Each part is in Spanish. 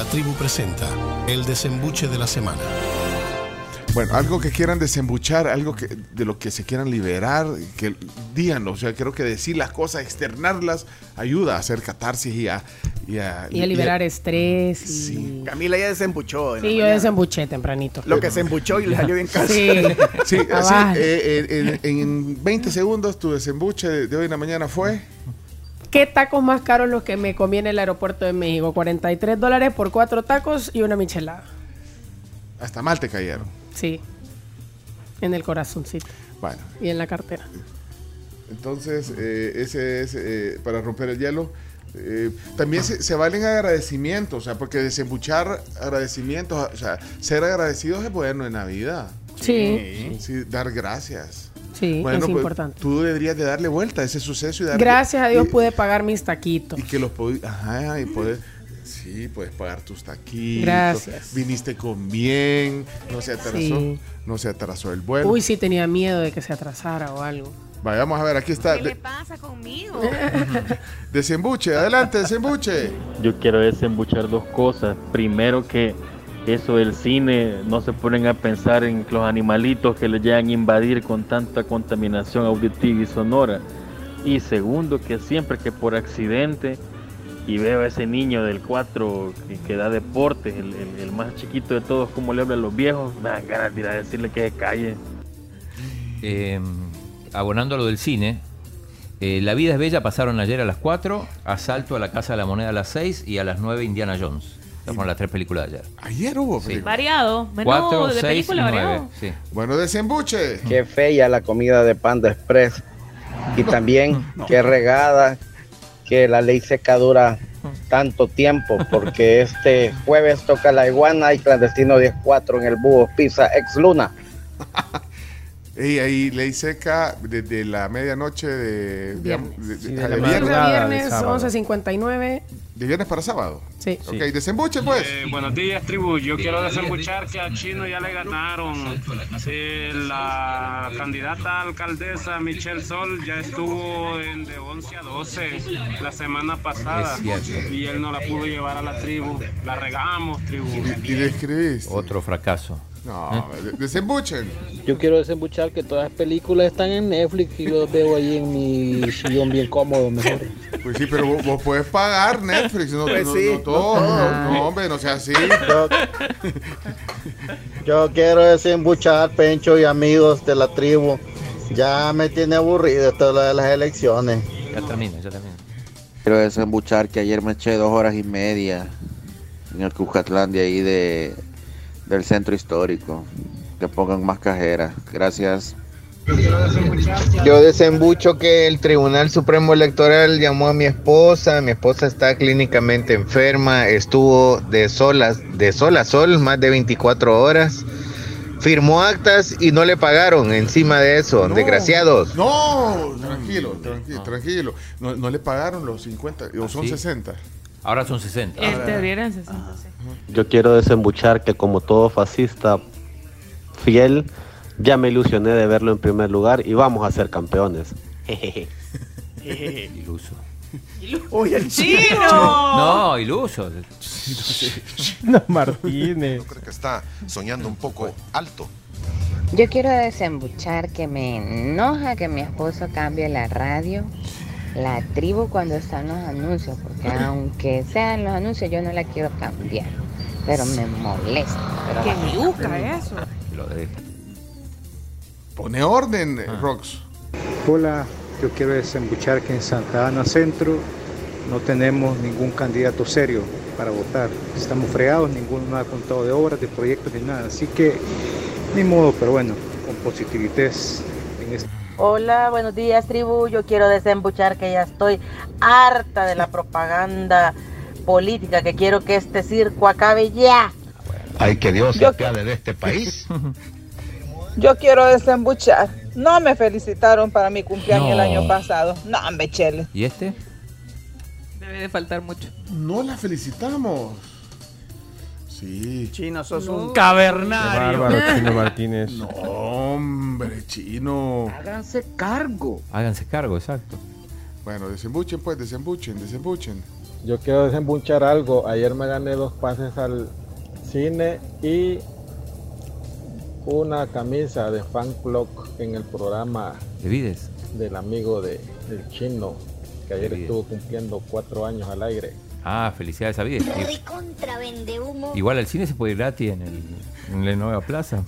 La tribu presenta el desembuche de la semana. Bueno, algo que quieran desembuchar, algo que, de lo que se quieran liberar, que díganlo. O sea, creo que decir las cosas, externarlas, ayuda a hacer catarsis y a... Y a, y a liberar estrés. Y... Sí. Camila ya desembuchó. Sí, yo mañana. desembuché tempranito. Lo que se embuchó y le salió bien casi. Sí. Sí, así, eh, eh, en, en 20 segundos tu desembuche de, de hoy en la mañana fue... ¿Qué tacos más caros los que me comí en el aeropuerto de México? 43 dólares por cuatro tacos y una michelada. Hasta mal te cayeron. Sí. En el corazoncito. Bueno, Y en la cartera. entonces eh, ese es eh, para romper el hielo. Eh, también se, se valen agradecimientos, o sea, porque desembuchar agradecimientos, o sea, ser agradecidos es bueno en la vida. Sí. Sí, dar gracias. Sí, es pues, importante. Tú deberías de darle vuelta a ese suceso y darle... Gracias a Dios y- pude pagar mis taquitos. Y que los Ajá, y poder... Sí, puedes pagar tus taquitos. Gracias. Viniste con bien, no se atrasó, Sí. no se atrasó el vuelo. Uy, sí tenía miedo de que se atrasara o algo. Vaya, vamos a ver, aquí está. ¿Qué le pasa conmigo? desembuche, adelante, desembuche. Yo quiero desembuchar dos cosas. Primero que eso del cine, no se ponen a pensar en los animalitos que les llegan a invadir con tanta contaminación auditiva y sonora. Y segundo, que siempre que por accidente y veo a ese niño del 4 que, da deportes, el, más chiquito de todos, como le hablan a los viejos, me dan ganas de ir a decirle que se calle. Eh, abonando a lo del cine, eh, La vida es bella pasaron ayer a las 4, Asalto a la Casa de la Moneda a las 6 y a las 9 Indiana Jones. Fueron las tres películas de ayer. Ayer hubo Sí. película. Variado. Menú 4, de 6 y película 9. variado. Sí. Bueno, desembuche. Qué fea la comida de Panda Express. Y también qué regada que la ley seca dura tanto tiempo, porque este jueves toca la iguana y clandestino 10-4 en el búho Pizza Ex Luna. Y ahí ley seca desde la medianoche de, de- Viernes. de- de- Sí, de viernes, Viernes, madrugada de viernes sábado. 11.59. de viernes para sábado. Sí. Ok, desembuche pues. Eh, buenos días, tribu. Yo quiero desembuchar que a Chino ya le ganaron. Eh, la candidata alcaldesa Michelle Sol ya estuvo en de 11 a 12 la semana pasada y él no la pudo llevar a la tribu. La regamos, tribu. Y, y le escribiste. Otro fracaso. No, de- desembuchen. Yo quiero desembuchar que todas las películas están en Netflix y los veo ahí en mi sillón bien cómodo, mejor. Pues sí, pero vos, vos puedes pagar Netflix, no, Pues no- sí, no todo, no, no, hombre, no sea así. Yo, yo quiero desembuchar, Pencho y amigos de la tribu. Ya me tiene aburrido esto de las elecciones. Ya termina, ya termina. Quiero desembuchar que ayer me eché dos horas y media en el Cuscatlán de ahí de, del centro histórico. Que pongan más cajeras. Gracias. Yo desembucho que el Tribunal Supremo Electoral llamó a mi esposa. Mi esposa está clínicamente enferma. Estuvo de sol a, de sol a sol más de 24 horas. Firmó actas y no le pagaron encima de eso. No. Desgraciados. No, tranquilo, tranquilo, tranquilo. No, no le pagaron los 50, o son sí? 60. Ahora son 60. Este deberían 60, sí. Yo quiero desembuchar que como todo fascista fiel, ya me ilusioné de verlo en primer lugar y vamos a ser campeones. Iluso. Uy, el ¡Chino! No, iluso. No, Martínez. Creo que está soñando un poco alto. Yo quiero desembuchar que me enoja que mi esposo cambie la radio, la tribu cuando están los anuncios, porque aunque sean los anuncios yo no la quiero cambiar, pero me molesta. Pero me busca eso. Lo de- Pone orden, eh, Rox. Hola, yo quiero desembuchar que en Santa Ana Centro no tenemos ningún candidato serio para votar. Estamos fregados, ninguno ha contado de obras, de proyectos, ni nada. Así que, ni modo, pero bueno, con positividad en este. Hola, buenos días tribu. Yo quiero desembuchar que ya estoy harta de la propaganda política, que quiero que este circo acabe ya. Ay, que Dios se apiade de este país. Yo quiero desembuchar. No me felicitaron para mi cumpleaños No. el año pasado. No, me chele. ¿Y este? Debe de faltar mucho. No la felicitamos. Sí. Chino, sos un Qué cavernario. bárbaro, Chino Martínez. No, hombre, chino. Háganse cargo. Háganse cargo, exacto. Bueno, desembuchen pues, desembuchen, desembuchen. Yo quiero desembuchar algo. Ayer me gané dos pases al cine y una camisa de fan club en el programa ¿De Vides? del amigo de, del chino, que ayer estuvo cumpliendo cuatro años al aire. Ah, felicidades a Vides. Igual al cine se puede ir gratis en, el, en la nueva plaza.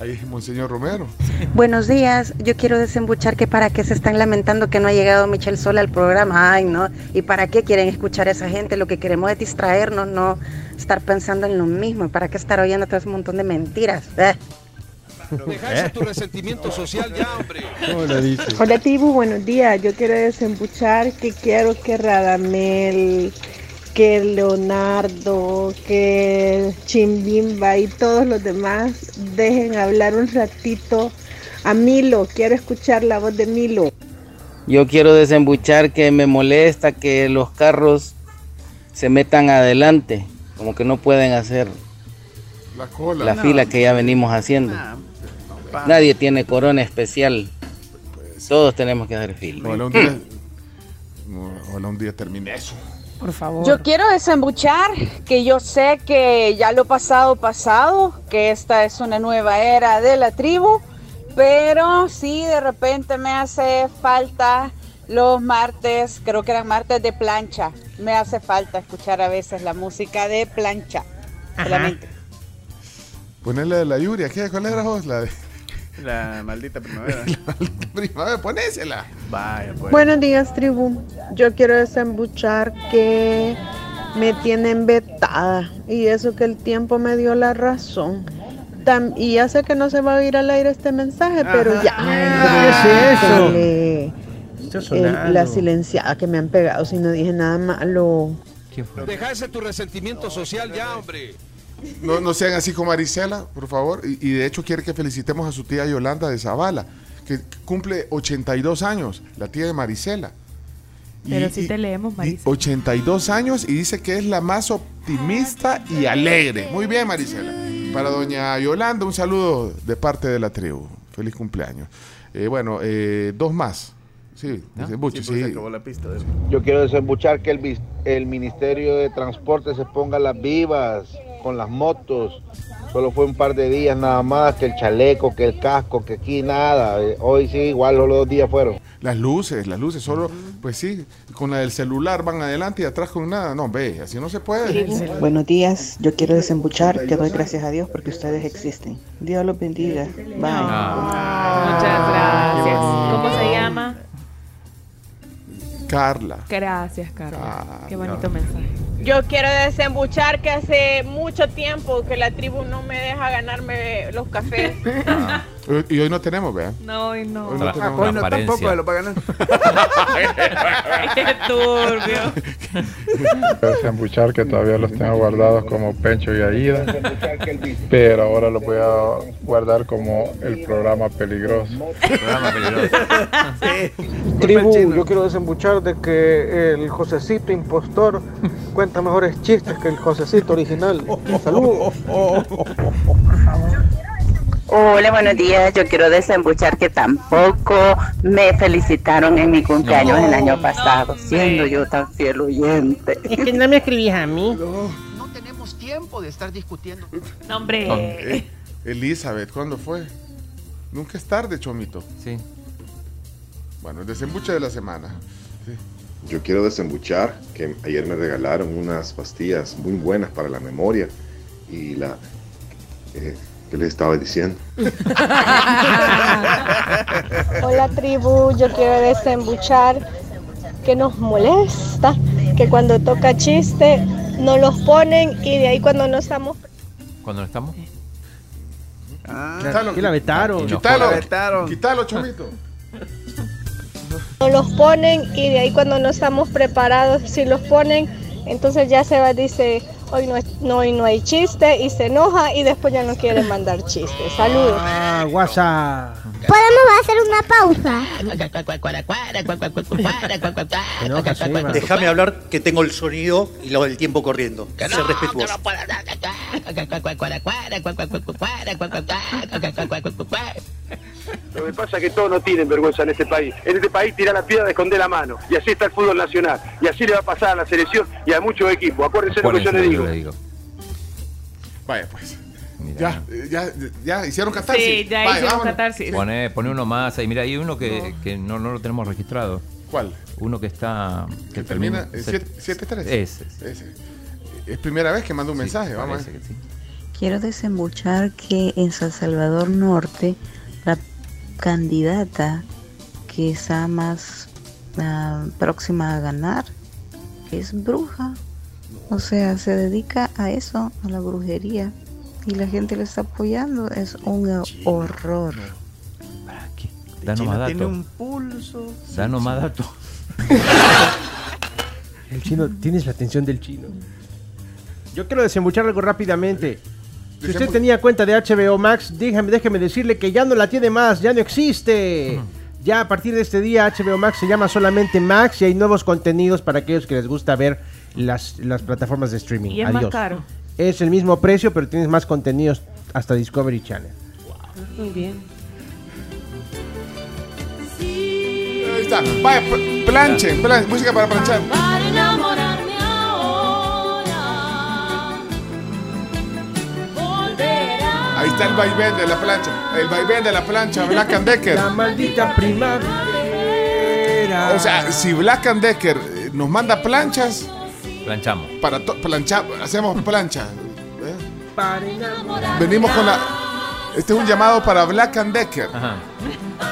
Ahí es Monseñor Romero. Buenos días, yo quiero desembuchar que para qué se están lamentando que no ha llegado Michelle Sola al programa, ay no, y para qué quieren escuchar a esa gente, lo que queremos es distraernos, no estar pensando en lo mismo, y para qué estar oyendo todo ese montón de mentiras. Eh. Deja tu resentimiento social ya, hombre. Hola Tibu, buenos días. Yo quiero desembuchar que quiero que Radamel, que Leonardo, que Chimbimba y todos los demás dejen hablar un ratito a Milo. Quiero escuchar la voz de Milo. Yo quiero desembuchar que me molesta que los carros se metan adelante, como que no pueden hacer La cola. la fila que ya venimos haciendo. Nadie tiene corona especial. Todos tenemos que hacer fila. Ojalá un día, ojalá un día termine eso. Por favor. Yo quiero desembuchar que yo sé que ya lo pasado pasado, que esta es una nueva era de la tribu, pero sí de repente me hace falta los martes, creo que eran martes de plancha. Me hace falta escuchar a veces la música de plancha. Solamente. Ponerle de la Yuria. ¿Qué? ¿Cuál era vos? La de La maldita primavera. primavera. Ponésela. Vaya, pues. Buenos días, tribu. Yo quiero desembuchar que me tienen vetada y eso que el tiempo me dio la razón. Tam- y ya sé que no se va a oír al aire este mensaje, pero ya. ¿Qué es eso? El- la silenciada que me han pegado si no dije nada malo. Deja ese tu resentimiento social ya, hombre. No, no sean así como Marisela, por favor. Y, y de hecho quiere que felicitemos a su tía Yolanda de Zavala, que cumple 82 años, la tía de Marisela. Y- Pero sí te leemos, y Marisa. 82 años y dice que es la más optimista y alegre. Muy bien, Marisela. Para doña Yolanda, un saludo de parte de la tribu. Feliz cumpleaños. Eh, bueno, eh, dos más. Sí, desembuche, Sí, acabó la pista de. Yo quiero desembuchar que el, el Ministerio de Transporte se ponga las vivas con las motos. Solo fue un par de días nada más, que el chaleco, que el casco, que aquí nada. Eh, Hoy sí, igual los dos días fueron. Las luces, las luces, solo, pues sí, con la del celular van adelante y atrás con nada. No, ve, así no se puede. Buenos días, yo quiero desembuchar que doy gracias a Dios porque ustedes existen. Dios los bendiga. Bye. Muchas gracias. ¿Cómo se llama? Carla. Gracias, Carlos. Ah, Qué bonito mensaje. Yo quiero desembuchar que hace mucho tiempo que la tribu no me deja ganarme los cafés. Y hoy no tenemos, vea. No, y no. Hoy no tenemos. hoy no tampoco se lo pagan. Qué turbio. Desembuchar que todavía los tengo guardados como Pencho y Aida, pero ahora los voy a guardar como el programa peligroso. Programa peligroso. Tribu, yo quiero desembuchar de que el Josecito impostor cuenta mejores chistes que el Josecito original. Saludos. Hola, buenos días. Yo quiero desembuchar que tampoco me felicitaron en mi cumpleaños el año pasado, siendo yo tan fiel oyente. Es que no me escribís a mí. No tenemos tiempo de estar discutiendo. No, hombre. Eh, Elizabeth, ¿cuándo fue? Nunca es tarde, Chomito. Sí. Bueno, el desembuche de la semana. Yo quiero desembuchar que ayer me regalaron unas pastillas muy buenas para la memoria y la... eh, ¿Qué les estaba diciendo? Hola tribu, yo quiero desembuchar que nos molesta que cuando toca chiste no los ponen y de ahí cuando no estamos ¿Cuándo no estamos? Quítalo, Y la vetaron. Quítalo, La vetaron. quítalo, Chomito. no los ponen y de ahí cuando no estamos preparados si los ponen entonces ya se va dice hoy no, no hoy no hay chiste y se enoja y después ya no quiere mandar chistes saludos Ah, WhatsApp. Podemos hacer una pausa. Déjame hablar que tengo el sonido y lo del tiempo corriendo. Ser respetuoso. Lo que pasa es que todos no tienen vergüenza en este país. En este país tirar la piedra, esconder la mano. Y así está el fútbol nacional. Y así le va a pasar a la selección y a muchos equipos. Acuérdense lo que yo les digo. Vaya, pues. Ya, ya, ya hicieron catarsis. Sí, ya Vaya, hicieron vámonos. catarsis. Pone, pone uno más ahí. Mira, hay uno que, que no, no lo tenemos registrado. ¿Cuál? Uno que está. Que Termina en set- 7-3. Ese. Ese. Es primera vez que manda un mensaje. Vamos. Quiero desembuchar que en San Salvador Norte candidata que está más ah, próxima a ganar es bruja. O sea, se dedica a eso, a la brujería. Y la gente le está apoyando. Es un horror. Da nomás tiene dato. un pulso. Da nomás dato. El chino, tienes la atención del chino. Yo quiero desembuchar algo rápidamente. Si usted tenía cuenta de HBO Max, déjame, déjeme decirle que ya no la tiene más, ya no existe. Ya a partir de este día HBO Max se llama solamente Max y hay nuevos contenidos para aquellos que les gusta ver las, las plataformas de streaming. Y es más Adiós. caro. Es el mismo precio, pero tienes más contenidos hasta Discovery Channel. Muy bien. Ahí está. Vaya, pl- planchen, plan- música para planchar. Está el vaivén de la plancha. El vaivén de la plancha, Black and Decker. La maldita primavera. O sea, si Black and Decker eh, nos manda planchas, Planchamos. para to- planchar, hacemos plancha. ¿eh? Para enamorar. Venimos con la. Este es un llamado para Black and Decker.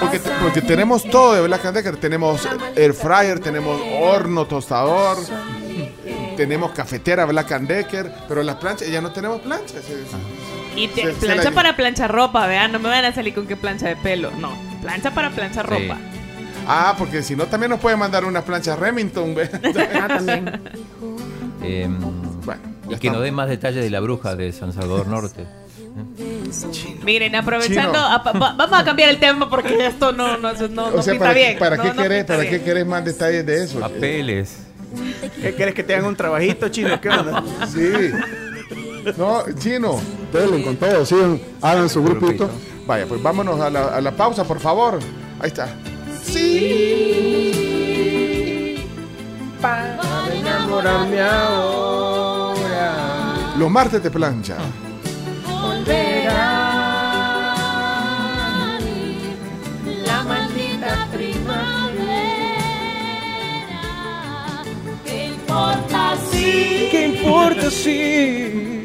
Porque, te- porque tenemos todo de Black and Decker. Tenemos air fryer, tenemos horno tostador, tenemos cafetera Black and Decker, pero las planchas ya no tenemos planchas. Y te- Se- plancha la- para planchar ropa, vean, no me van a salir con que plancha de pelo. No, plancha para planchar Sí. ropa. Ah, porque si no también nos pueden mandar unas planchas Remington. ¿ve? Ah, también. Eh, y que nos dé más detalles de la bruja de San Salvador Norte. Miren, aprovechando, Chino. a- va- vamos a cambiar el tema porque esto no, no, no, no o sea, pinta ¿para, bien. ¿para No, qué no querés, pinta para bien. qué querés más detalles de eso? Papeles. ¿Qué quieres que te hagan un trabajito, chino? ¿Qué onda? Sí. No, chino. Denle con todo, sigan, hagan su grupito. Vaya, pues vámonos a la, a la pausa, por favor. Ahí está. Para enamorarme ahora. Los martes de plancha. Volverá la maldita primavera. ¿Qué importa si? ¿Qué importa si?